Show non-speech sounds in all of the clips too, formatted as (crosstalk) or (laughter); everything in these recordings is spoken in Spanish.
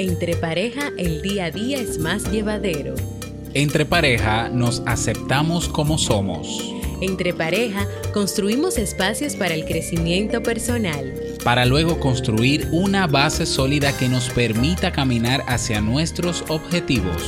Entre pareja el día a día es más llevadero. Entre pareja nos aceptamos como somos. Entre pareja construimos espacios para el crecimiento personal. Para luego construir una base sólida que nos permita caminar hacia nuestros objetivos.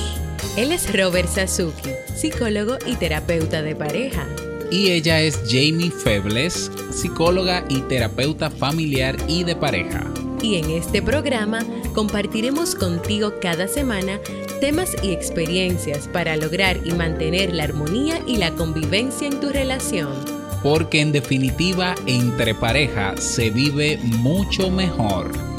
Él es Robert Sasuki, psicólogo y terapeuta de pareja. Y ella es Jamie Febles, psicóloga y terapeuta familiar y de pareja. Y en este programa compartiremos contigo cada semana temas y experiencias para lograr y mantener la armonía y la convivencia en tu relación. Porque en definitiva, entre pareja se vive mucho mejor.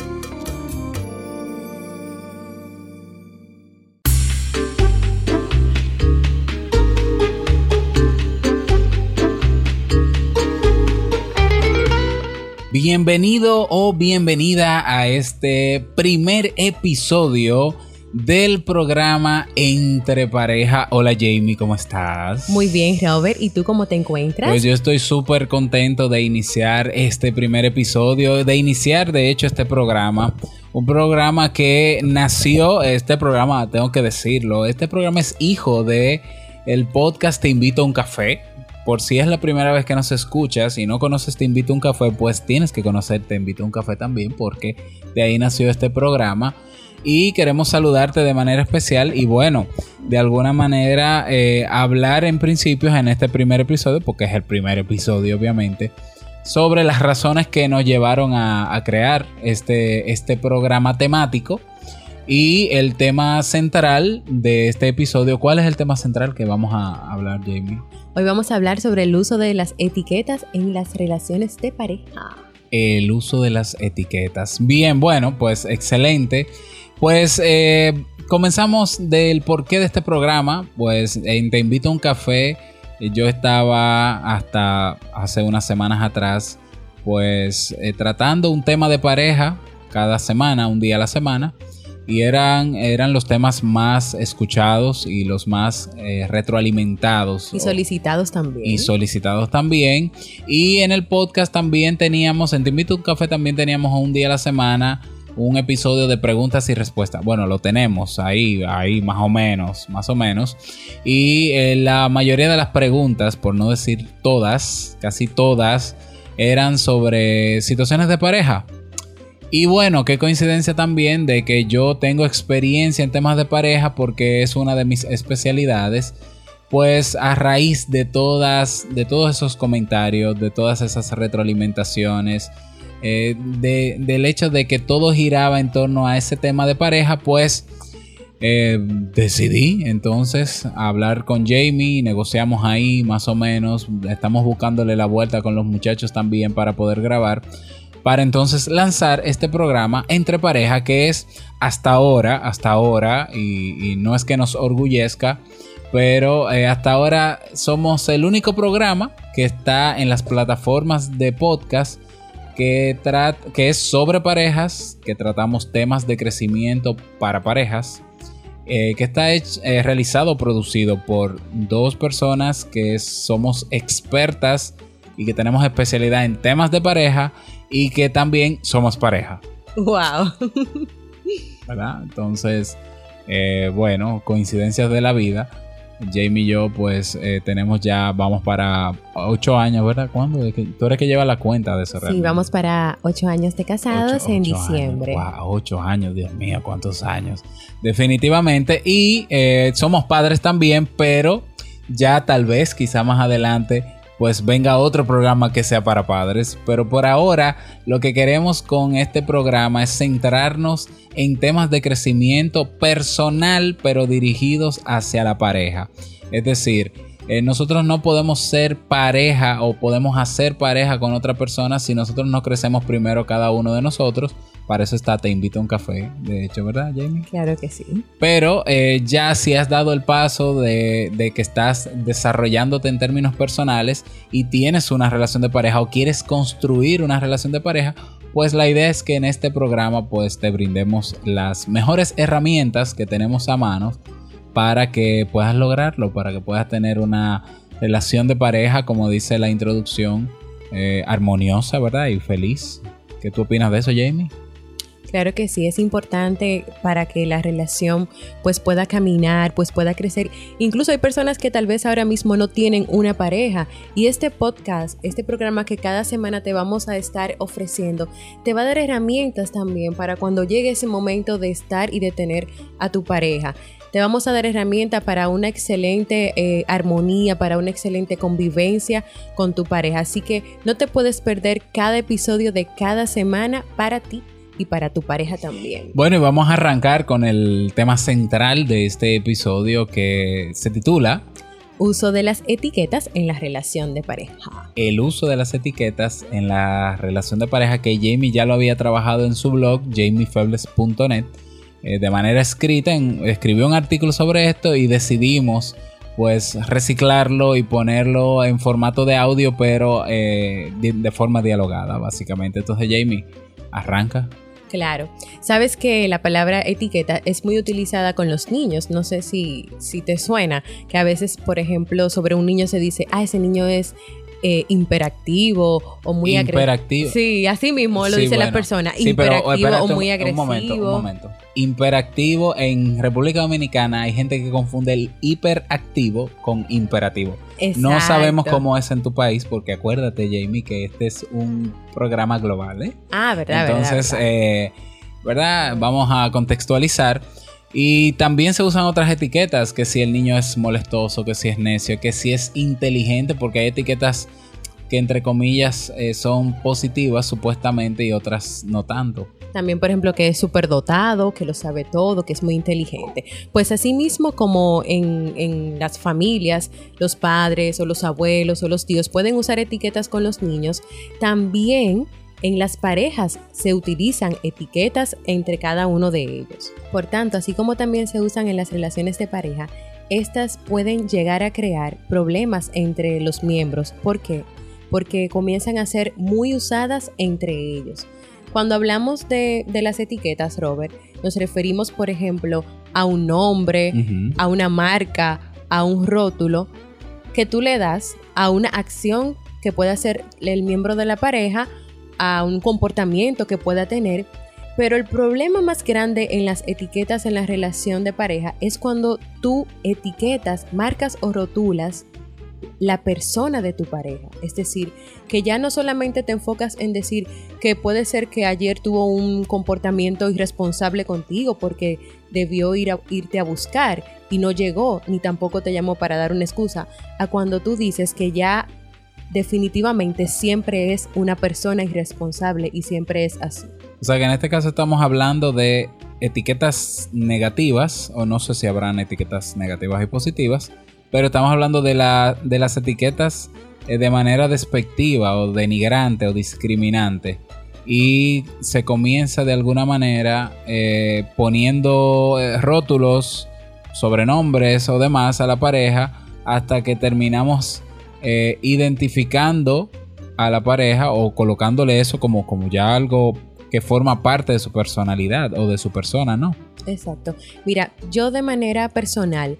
Bienvenido o bienvenida a este primer episodio del programa Entre Pareja. Hola Jamie, ¿cómo estás? Muy bien, Robert. ¿Y tú cómo te encuentras? Pues yo estoy súper contento de iniciar este primer episodio, de iniciar de hecho este programa. Un programa que nació, este programa, tengo que decirlo, este programa es hijo de el podcast Te invito a un café por si es la primera vez que nos escuchas y no conoces Te Invito a un Café, pues tienes que conocer Te Invito a un Café también, porque de ahí nació este programa. Y queremos saludarte de manera especial y bueno, de alguna manera eh, hablar en principios en este primer episodio, porque es el primer episodio obviamente, sobre las razones que nos llevaron a, crear este, este programa temático. Y el tema central de este episodio, ¿cuál es el tema central que vamos a hablar, Jamie? Hoy vamos a hablar sobre el uso de las etiquetas en las relaciones de pareja. El uso de las etiquetas. Bien, bueno, pues excelente. Pues eh, comenzamos del porqué de este programa. Pues Te invito a un café. Yo estaba hasta hace unas semanas atrás, pues eh, tratando un tema de pareja cada semana, un día a la semana y eran, eran los temas más escuchados y los más eh, retroalimentados. Y solicitados también. Y solicitados también. Y en el podcast también teníamos, en Te Invito un Café también teníamos un día a la semana un episodio de preguntas y respuestas. Bueno, lo tenemos ahí, ahí más o menos, más o menos. Y eh, la mayoría de las preguntas, por no decir todas, casi todas, eran sobre situaciones de pareja y bueno, qué coincidencia también de que yo tengo experiencia en temas de pareja porque es una de mis especialidades. Pues a raíz de todas, de todos esos comentarios, de todas esas retroalimentaciones, eh, del hecho de que todo giraba en torno a ese tema de pareja, pues eh, decidí entonces hablar con Jamie, negociamos ahí más o menos, estamos buscándole la vuelta con los muchachos también para poder grabar para entonces lanzar este programa entre pareja que es hasta ahora, hasta ahora, y, no es que nos orgullezca, pero eh, hasta ahora somos el único programa que está en las plataformas de podcast que, que es sobre parejas, que tratamos temas de crecimiento para parejas. Eh, que está hecho, eh, realizado, producido por dos personas que somos expertas y que tenemos especialidad en temas de pareja y que también somos pareja. ¡Wow! ¿Verdad? Entonces, eh, bueno, coincidencias de la vida. Jamie y yo, pues eh, tenemos ya, vamos para ocho años, ¿verdad? ¿Cuándo? Tú eres que lleva la cuenta de eso, Sí, vamos para ocho años de casados en diciembre. wow, ocho años, Dios mío, cuántos años. Definitivamente. Y eh, somos padres también, pero ya tal vez, quizá más adelante, pues venga otro programa que sea para padres. Pero por ahora lo que queremos con este programa es centrarnos en temas de crecimiento personal pero dirigidos hacia la pareja. Es decir, eh, nosotros no podemos ser pareja o podemos hacer pareja con otra persona si nosotros no crecemos primero cada uno de nosotros para eso está Te invito a un café, de hecho, ¿verdad, Jamie? Claro que sí. Pero eh, ya si has dado el paso de, de, que estás desarrollándote en términos personales y tienes una relación de pareja o quieres construir una relación de pareja, pues la idea es que en este programa pues te brindemos las mejores herramientas que tenemos a mano para que puedas lograrlo, para que puedas tener una relación de pareja, como dice la introducción, eh, armoniosa, ¿verdad? Y feliz. ¿Qué tú opinas de eso, Jamie? Claro que sí, es importante para que la relación pues pueda caminar, pues pueda crecer. Incluso hay personas que tal vez ahora mismo no tienen una pareja y este podcast, este programa que cada semana te vamos a estar ofreciendo, te va a dar herramientas también para cuando llegue ese momento de estar y de tener a tu pareja. Te vamos a dar herramientas para una excelente eh, armonía, para una excelente convivencia con tu pareja. Así que no te puedes perder cada episodio de cada semana para ti y para tu pareja también. Bueno, y vamos a arrancar con el tema central de este episodio que se titula Uso de las etiquetas en la relación de pareja. El uso de las etiquetas en la relación de pareja que Jamie ya lo había trabajado en su blog jamiefebles.net eh, de manera escrita, escribió un artículo sobre esto y decidimos pues reciclarlo y ponerlo en formato de audio, pero eh, de, forma dialogada, básicamente. Entonces, Jamie, arranca. Claro. Sabes que la palabra etiqueta es muy utilizada con los niños. No sé si, si te suena, que a veces, por ejemplo, sobre un niño se dice, ah, ese niño es eh, imperactivo o muy agresivo. Sí, así mismo lo dice la persona. imperactivo o muy agresivo. Un momento, un momento. Imperactivo en República Dominicana hay gente que confunde el hiperactivo con imperativo. No sabemos cómo es en tu país porque acuérdate, Jamie, que este es un programa global. ¿eh? Ah, verdad. Entonces, verdad. Eh, ¿verdad? Vamos a contextualizar. Y también se usan otras etiquetas, que si el niño es molestoso, que si es necio, que si es inteligente, porque hay etiquetas que entre comillas eh, son positivas supuestamente y otras no tanto. También, por ejemplo, que es súper dotado, que lo sabe todo, que es muy inteligente. Pues así mismo como en, en, las familias, los padres o los abuelos o los tíos pueden usar etiquetas con los niños, también en las parejas se utilizan etiquetas entre cada uno de ellos. Por tanto, así como también se usan en las relaciones de pareja, estas pueden llegar a crear problemas entre los miembros. ¿Por qué? Porque comienzan a ser muy usadas entre ellos. Cuando hablamos de, las etiquetas, Robert, nos referimos, por ejemplo, a un nombre, a una marca, a un rótulo que tú le das a una acción que puede hacer el miembro de la pareja a un comportamiento que pueda tener. Pero el problema más grande en las etiquetas en la relación de pareja es cuando tú etiquetas, marcas o rotulas la persona de tu pareja. Es decir, que ya no solamente te enfocas en decir que puede ser que ayer tuvo un comportamiento irresponsable contigo porque debió ir a, irte a buscar y no llegó, ni tampoco te llamó para dar una excusa, a cuando tú dices que ya definitivamente siempre es una persona irresponsable y siempre es así. O sea que en este caso estamos hablando de etiquetas negativas, o no sé si habrán etiquetas negativas y positivas, pero estamos hablando de, la, de las etiquetas eh, de manera despectiva o denigrante o discriminante. Y se comienza de alguna manera eh, poniendo eh, rótulos, sobrenombres o demás a la pareja hasta que terminamos eh, identificando a la pareja o colocándole eso como, como ya algo que forma parte de su personalidad o de su persona, ¿no? Exacto. Mira, yo de manera personal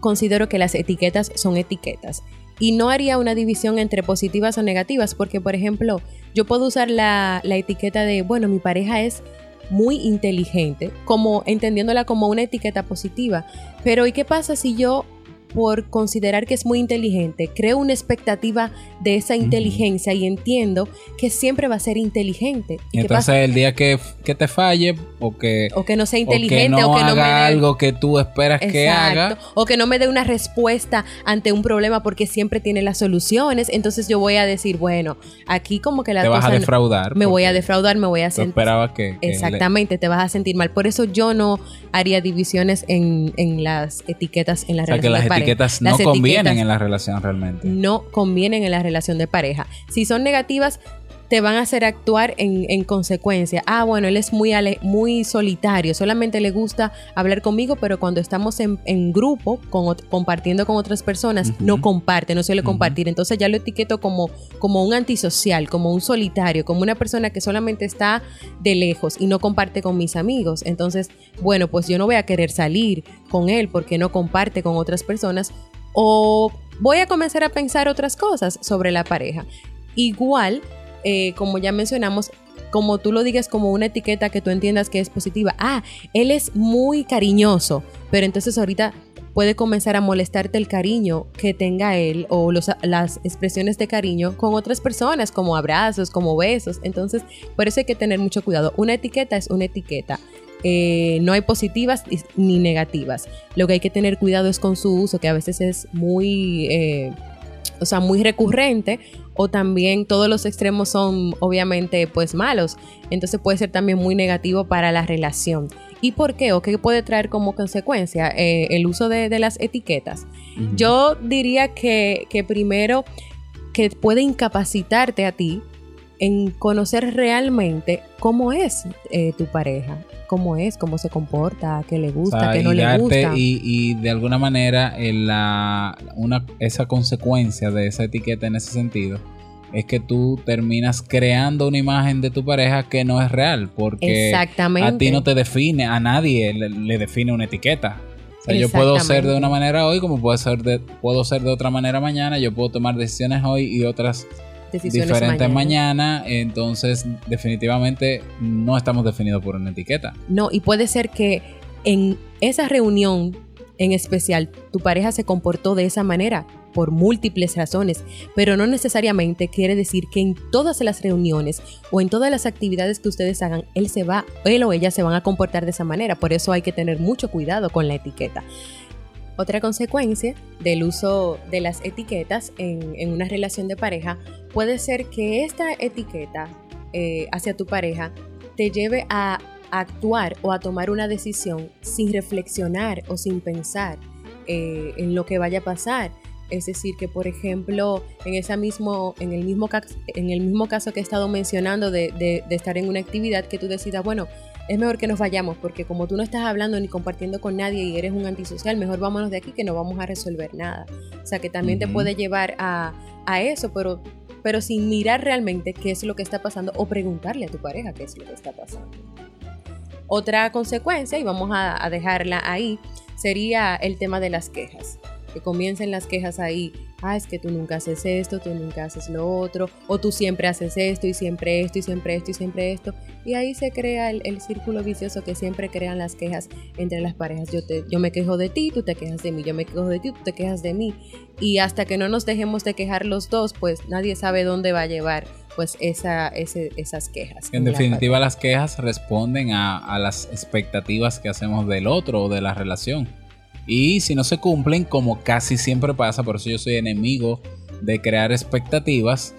considero que las etiquetas son etiquetas y no haría una división entre positivas o negativas porque, por ejemplo, yo puedo usar la, la etiqueta de, bueno, mi pareja es muy inteligente, como entendiéndola como una etiqueta positiva. Pero ¿y qué pasa si yo por considerar que es muy inteligente, creo una expectativa de esa inteligencia y entiendo que siempre va a ser inteligente. ¿Y entonces el día que, te falle o que, o que no sea inteligente o que no, haga algo que tú esperas que haga. O que no me dé una respuesta ante un problema porque siempre tiene las soluciones, entonces yo voy a decir, bueno, aquí como que la te vas a defraudar. Me voy a defraudar, me voy a sentir... esperaba que... Exactamente, te vas a sentir mal. Por eso yo no haría divisiones en, las etiquetas en la relación de etiquetas no convienen en la relación realmente. No convienen en la relación de pareja. Si son negativas, te van a hacer actuar en, consecuencia. Ah, bueno, él es muy, muy solitario, solamente le gusta hablar conmigo, pero cuando estamos en, grupo, compartiendo con otras personas, no comparte, no suele compartir. Entonces ya lo etiqueto como, como un antisocial, como un solitario, como una persona que solamente está de lejos y no comparte con mis amigos. Entonces, bueno, pues yo no voy a querer salir con él porque no comparte con otras personas o voy a comenzar a pensar otras cosas sobre la pareja. Igual eh, como ya mencionamos, como tú lo digas como una etiqueta que tú entiendas que es positiva. Ah, él es muy cariñoso, pero entonces ahorita puede comenzar a molestarte el cariño que tenga él o las expresiones de cariño con otras personas, como abrazos, como besos. Entonces, por eso hay que tener mucho cuidado. Una etiqueta es una etiqueta. Eh, no hay positivas ni negativas. Lo que hay que tener cuidado es con su uso, que a veces es muy, eh, o sea, muy recurrente, o también todos los extremos son obviamente pues malos. Entonces puede ser también muy negativo para la relación. ¿Y por qué? ¿O qué puede traer como consecuencia eh, el uso de, las etiquetas? Yo diría que, primero que puede incapacitarte a ti en conocer realmente cómo es eh, tu pareja, cómo es, cómo se comporta, qué le gusta, qué no le gusta. Y, y, de alguna manera la, una, esa consecuencia de esa etiqueta en ese sentido es que tú terminas creando una imagen de tu pareja que no es real, porque a ti no te define, a nadie le, define una etiqueta. O sea, yo puedo ser de una manera hoy como puedo ser de, puedo ser de otra manera mañana, yo puedo tomar decisiones hoy y otras diferentes mañana. entonces definitivamente no estamos definidos por una etiqueta. No, y puede ser que en esa reunión en especial tu pareja se comportó de esa manera por múltiples razones, pero no necesariamente quiere decir que en todas las reuniones o en todas las actividades que ustedes hagan, él se va, él o ella se van a comportar de esa manera. Por eso hay que tener mucho cuidado con la etiqueta. Otra consecuencia del uso de las etiquetas en, una relación de pareja puede ser que esta etiqueta eh, hacia tu pareja te lleve a actuar o a tomar una decisión sin reflexionar o sin pensar eh, en lo que vaya a pasar. Es decir, que por ejemplo, en, esa mismo, en, el, mismo en el mismo caso que he estado mencionando de, de, estar en una actividad, que tú decidas, bueno, es mejor que nos vayamos, porque como tú no estás hablando ni compartiendo con nadie y eres un antisocial, mejor vámonos de aquí que no vamos a resolver nada. O sea, que también te puede llevar a, a eso, pero, pero sin mirar realmente qué es lo que está pasando o preguntarle a tu pareja qué es lo que está pasando. Otra consecuencia, y vamos a, a dejarla ahí, sería el tema de las quejas que comiencen las quejas ahí, ah, es que tú nunca haces esto, tú nunca haces lo otro, o tú siempre haces esto y siempre esto y siempre esto y siempre esto. Y ahí se crea el, círculo vicioso que siempre crean las quejas entre las parejas. Yo, te, yo me quejo de ti, tú te quejas de mí, yo me quejo de ti, tú te quejas de mí. Y hasta que no nos dejemos de quejar los dos, pues nadie sabe dónde va a llevar pues esa, esas quejas. En, definitiva las quejas responden a, a las expectativas que hacemos del otro o de la relación. Y si no se cumplen, como casi siempre pasa, por eso yo soy enemigo de crear expectativas,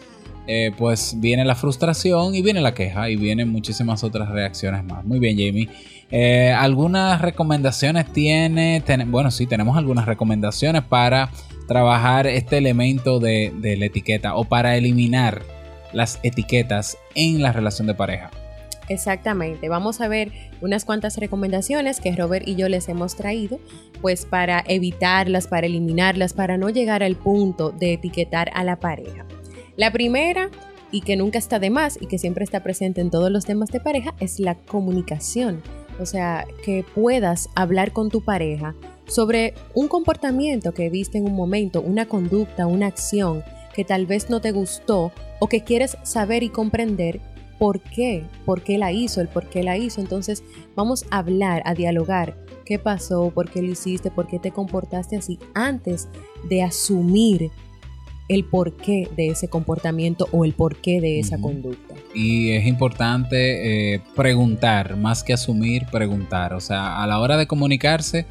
eh, pues viene la frustración y viene la queja y vienen muchísimas otras reacciones más. Muy bien, Jamie. Eh, ¿Algunas recomendaciones tiene? bueno, sí, tenemos algunas recomendaciones para trabajar este elemento de la etiqueta o para eliminar las etiquetas en la relación de pareja. Exactamente, vamos a ver unas cuantas recomendaciones que Robert y yo les hemos traído, pues para evitarlas, para eliminarlas, para no llegar al punto de etiquetar a la pareja. La primera, y que nunca está de más y que siempre está presente en todos los temas de pareja, es la comunicación. O sea, que puedas hablar con tu pareja sobre un comportamiento que viste en un momento, una conducta, una acción que tal vez no te gustó o que quieres saber y comprender por qué, por qué la hizo, el por qué la hizo. Entonces vamos a hablar, a dialogar. Qué pasó, por qué lo hiciste, por qué te comportaste así, antes de asumir el porqué de ese comportamiento o el porqué de esa conducta. Y es importante eh, preguntar, más que asumir, preguntar. O sea, a la hora de comunicarse,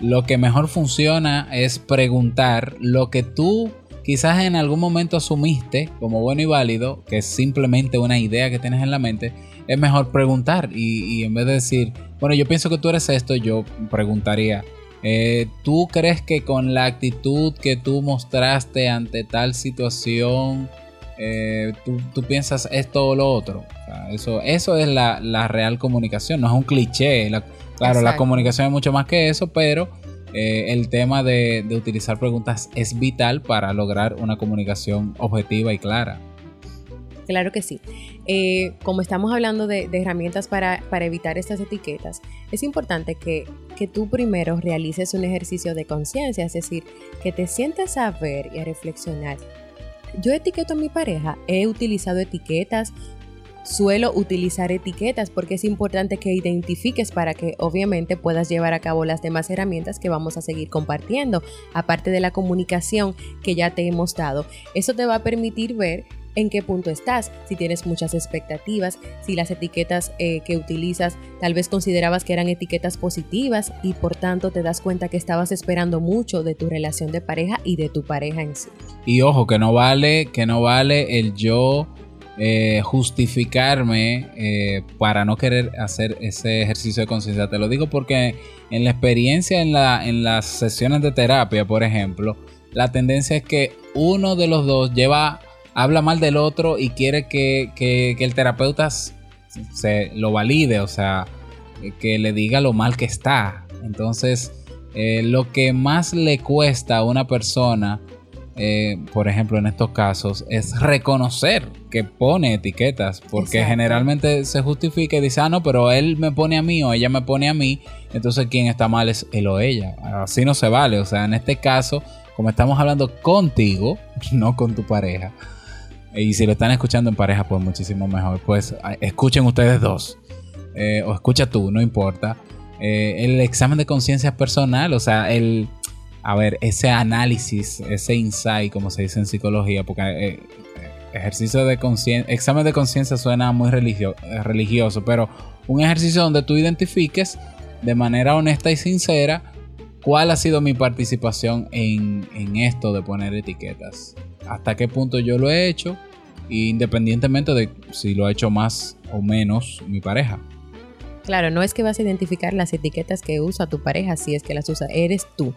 lo que mejor funciona es preguntar lo que tú quizás en algún momento asumiste como bueno y válido, que es simplemente una idea que tienes en la mente, es mejor preguntar y, en vez de decir, bueno, yo pienso que tú eres esto, yo preguntaría, eh, ¿tú crees que con la actitud que tú mostraste ante tal situación, eh, tú, piensas esto o lo otro? eso, eso es la, real comunicación, no es un cliché. claro, la comunicación es mucho más que eso, pero eh, el tema de, utilizar preguntas es vital para lograr una comunicación objetiva y clara. Claro que sí. Eh, como estamos hablando de, herramientas para, evitar estas etiquetas, es importante que, que, tú primero realices un ejercicio de conciencia, es decir, que te sientas a ver y a reflexionar. Yo etiqueto a mi pareja, he utilizado etiquetas suelo utilizar etiquetas porque es importante que identifiques para que obviamente puedas llevar a cabo las demás herramientas que vamos a seguir compartiendo, aparte de la comunicación que ya te hemos dado. Eso te va a permitir ver en qué punto estás, si tienes muchas expectativas, si las etiquetas eh, que utilizas tal vez considerabas que eran etiquetas positivas y por tanto te das cuenta que estabas esperando mucho de tu relación de pareja y de tu pareja en sí. Y ojo, que no vale, que no vale el yo eh, justificarme eh, para no querer hacer ese ejercicio de conciencia. Te lo digo porque en la experiencia en, la, en las sesiones de terapia, por ejemplo, la tendencia es que uno de los dos lleva, habla mal del otro y quiere que, el terapeuta se lo valide, o sea, que le diga lo mal que está. Entonces, eh, lo que más le cuesta a una persona eh, por ejemplo, en estos casos, es reconocer que pone etiquetas, porque generalmente se justifica y dice, ah, no, pero él me pone a mí o ella me pone a mí, entonces quien está mal es él o ella. Así no se vale, o sea, en este caso, como estamos hablando contigo, (laughs) no con tu pareja, y si lo están escuchando en pareja, pues muchísimo mejor, pues escuchen ustedes dos, eh, o escucha tú, no importa. Eh, el examen de conciencia personal, o sea, el a ver, ese análisis, ese insight, como se dice en psicología, porque eh, ejercicio de conciencia, examen de conciencia suena muy religioso, pero un ejercicio donde tú identifiques de manera honesta y sincera cuál ha sido mi participación en, en esto de poner etiquetas, hasta qué punto yo lo he hecho, independientemente de si lo ha hecho más o menos mi pareja. Claro, no es que vas a identificar las etiquetas que usa tu pareja si es que las usa, eres tú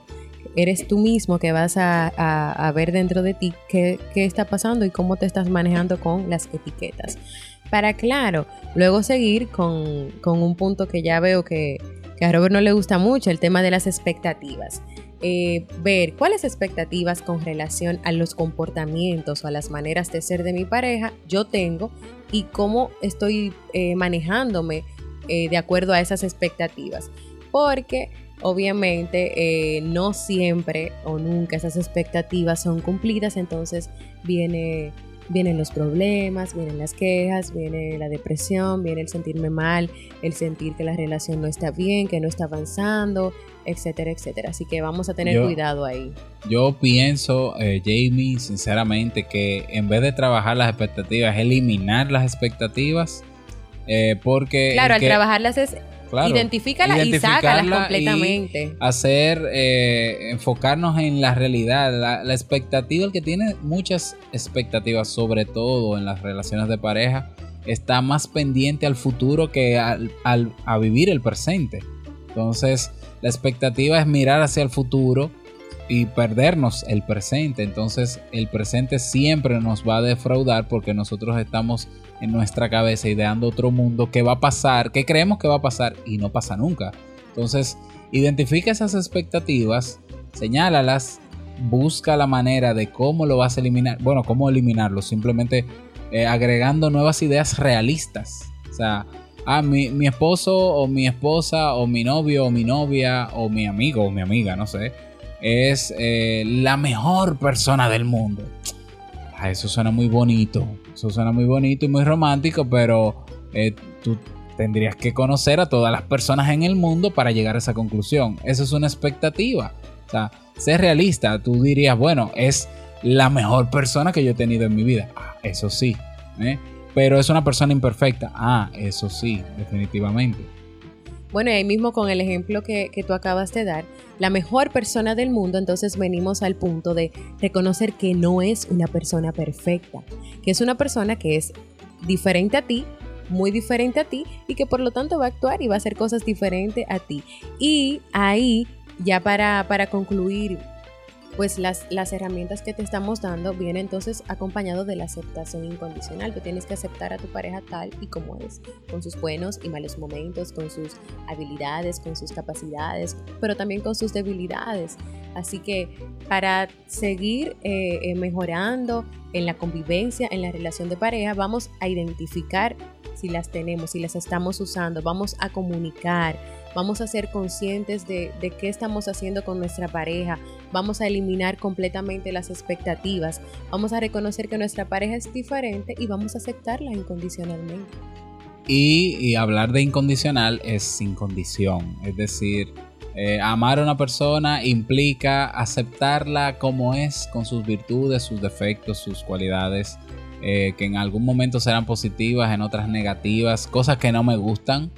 eres tú mismo que vas a, ver dentro de ti qué, está pasando y cómo te estás manejando con las etiquetas. Para, claro, luego seguir con, un punto que ya veo que, a Robert no le gusta mucho, el tema de las expectativas. Eh, ver cuáles expectativas con relación a los comportamientos o a las maneras de ser de mi pareja yo tengo y cómo estoy eh, manejándome eh, de acuerdo a esas expectativas. Porque obviamente eh, no siempre o nunca esas expectativas son cumplidas, entonces viene, vienen los problemas, vienen las quejas, viene la depresión, viene el sentirme mal, el sentir que la relación no está bien, que no está avanzando, etcétera, etcétera. Así que vamos a tener cuidado ahí. Yo pienso, eh, Jamie, sinceramente, que en vez de trabajar las expectativas, eliminar las expectativas. Eh, porque claro, al trabajarlas es Claro, y sácalas completamente. hacer, eh, enfocarnos en la realidad, la, expectativa, el que tiene muchas expectativas, sobre todo en las relaciones de pareja, está más pendiente al futuro que al, a vivir el presente. Entonces, la expectativa es mirar hacia el futuro y perdernos el presente. Entonces el presente siempre nos va a defraudar porque nosotros estamos en nuestra cabeza ideando otro mundo que va a pasar, que creemos que va a pasar y no pasa nunca. Entonces identifica esas expectativas, señálalas, busca la manera de cómo lo vas a eliminar. Bueno, cómo eliminarlo, simplemente eh, agregando nuevas ideas realistas. O sea, ah, mi, mi esposo o mi esposa o mi novio o mi novia o mi amigo o mi amiga, no sé es eh, la mejor persona del mundo. Ah, eso suena muy bonito. Eso suena muy bonito y muy romántico, pero eh, tú tendrías que conocer a todas las personas en el mundo para llegar a esa conclusión. Eso es una expectativa. O sea, ser realista, tú dirías, bueno, es la mejor persona que yo he tenido en mi vida. Ah, eso sí. ¿eh? Pero es una persona imperfecta. Ah, eso sí, definitivamente. Bueno, y ahí mismo con el ejemplo que, tú acabas de dar, la mejor persona del mundo, entonces venimos al punto de reconocer que no es una persona perfecta, que es una persona que es diferente a ti, muy diferente a ti y que por lo tanto va a actuar y va a hacer cosas diferentes a ti. Y ahí, ya para, para concluir pues las, las herramientas que te estamos dando vienen entonces acompañado de la aceptación incondicional. Tú tienes que aceptar a tu pareja tal y como es, con sus buenos y malos momentos, con sus habilidades, con sus capacidades, pero también con sus debilidades. Así que para seguir eh, eh, mejorando en la convivencia, en la relación de pareja, vamos a identificar si las tenemos, si las estamos usando, vamos a comunicar, vamos a ser conscientes de, de, qué estamos haciendo con nuestra pareja, vamos a eliminar completamente las expectativas, vamos a reconocer que nuestra pareja es diferente y vamos a aceptarla incondicionalmente. Y, hablar de incondicional es sin condición, es decir, eh, amar a una persona implica aceptarla como es, con sus virtudes, sus defectos, sus cualidades, eh, que en algún momento serán positivas, en otras negativas, cosas que no me gustan,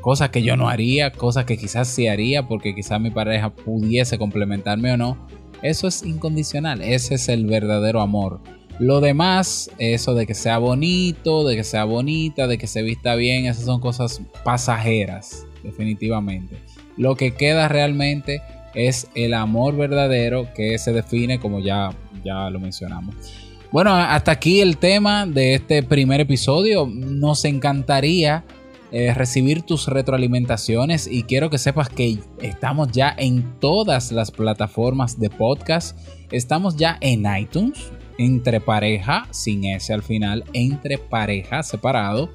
cosas que yo no haría, cosas que quizás sí haría porque quizás mi pareja pudiese complementarme o no. Eso es incondicional, ese es el verdadero amor. Lo demás, eso de que sea bonito, de que sea bonita, de que se vista bien, esas son cosas pasajeras, definitivamente. Lo que queda realmente es el amor verdadero que se define como ya, ya lo mencionamos. Bueno, hasta aquí el tema de este primer episodio. Nos encantaría eh, recibir tus retroalimentaciones y quiero que sepas que estamos ya en todas las plataformas de podcast. Estamos ya en iTunes, entre pareja, sin S al final, entre pareja separado.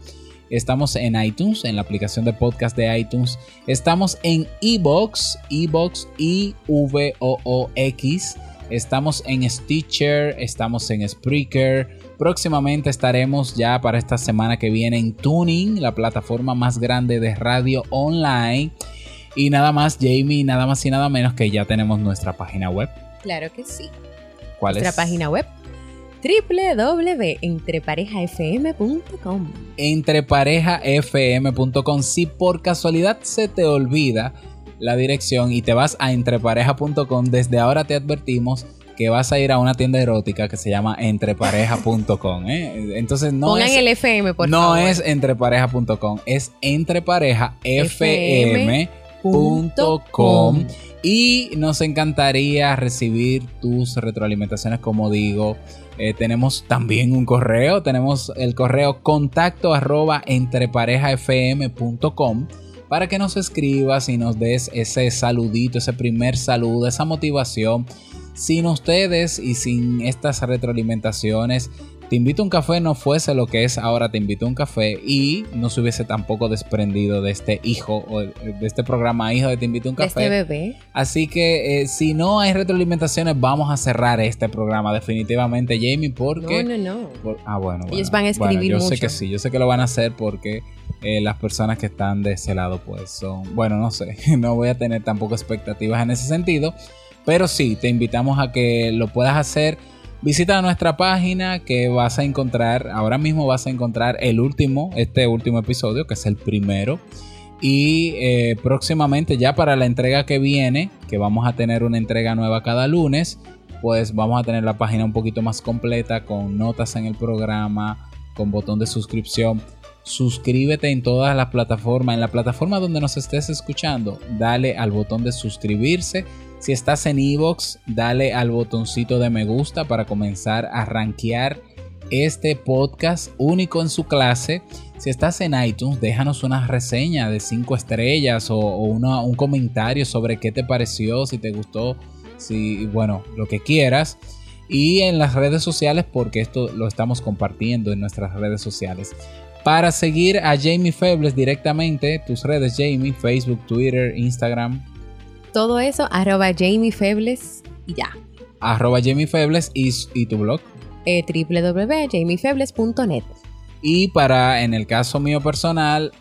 Estamos en iTunes, en la aplicación de podcast de iTunes. Estamos en Evox, Evox I V O O X. Estamos en Stitcher, estamos en Spreaker. Próximamente estaremos ya para esta semana que viene en Tuning, la plataforma más grande de radio online. Y nada más, Jamie, nada más y nada menos que ya tenemos nuestra página web. Claro que sí. ¿Cuál nuestra página web www.entreparejafm.com. Entreparejafm.com. Si por casualidad se te olvida la dirección y te vas a entrepareja.com, desde ahora te advertimos que vas a ir a una tienda erótica que se llama entrepareja.com. ¿eh? Entonces no Pongan es, el FM, por no favor. es entrepareja.com, es entreparejafm.com. Y nos encantaría recibir tus retroalimentaciones, como digo. Eh, tenemos también un correo, tenemos el correo contacto arroba entreparejafm.com para que nos escribas y nos des ese saludito, ese primer saludo, esa motivación. Sin ustedes y sin estas retroalimentaciones, te invito a un café no fuese lo que es ahora te invito a un café y no se hubiese tampoco desprendido de este hijo o de este programa hijo de te invito a un café. De este bebé. Así que eh, si no hay retroalimentaciones vamos a cerrar este programa definitivamente Jamie porque... No, no, no. Por, ah, bueno, Ellos bueno. van a escribir bueno, yo mucho. sé que sí, yo sé que lo van a hacer porque eh, las personas que están de ese lado pues son... Bueno, no sé, (laughs) no voy a tener tampoco expectativas en ese sentido. Pero sí, te invitamos a que lo puedas hacer Visita nuestra página que vas a encontrar, ahora mismo vas a encontrar el último, este último episodio, que es el primero. Y eh, próximamente ya para la entrega que viene, que vamos a tener una entrega nueva cada lunes, pues vamos a tener la página un poquito más completa con notas en el programa, con botón de suscripción. Suscríbete en todas las plataformas, en la plataforma donde nos estés escuchando, dale al botón de suscribirse. Si estás en Evox, dale al botoncito de me gusta para comenzar a rankear este podcast único en su clase. Si estás en iTunes, déjanos una reseña de 5 estrellas o, un comentario sobre qué te pareció, si te gustó, si, bueno, lo que quieras. Y en las redes sociales, porque esto lo estamos compartiendo en nuestras redes sociales. Para seguir a Jamie Febles directamente, tus redes Jamie, Facebook, Twitter, Instagram, Todo eso, arroba Jamie Febles y ya. arroba Jamie Febles y, y tu blog. Eh, www.jamiefebles.net. Y para, en el caso mío personal,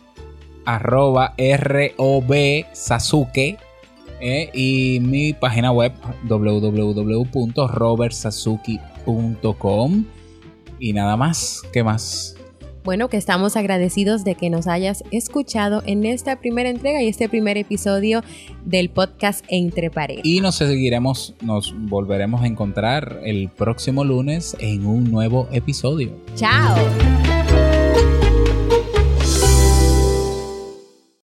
arroba rob sasuke eh, y mi página web www.robertsazuki.com y nada más, ¿qué más? Bueno, que estamos agradecidos de que nos hayas escuchado en esta primera entrega y este primer episodio del podcast Entre Parejas. Y nos seguiremos, nos volveremos a encontrar el próximo lunes en un nuevo episodio. ¡Chao!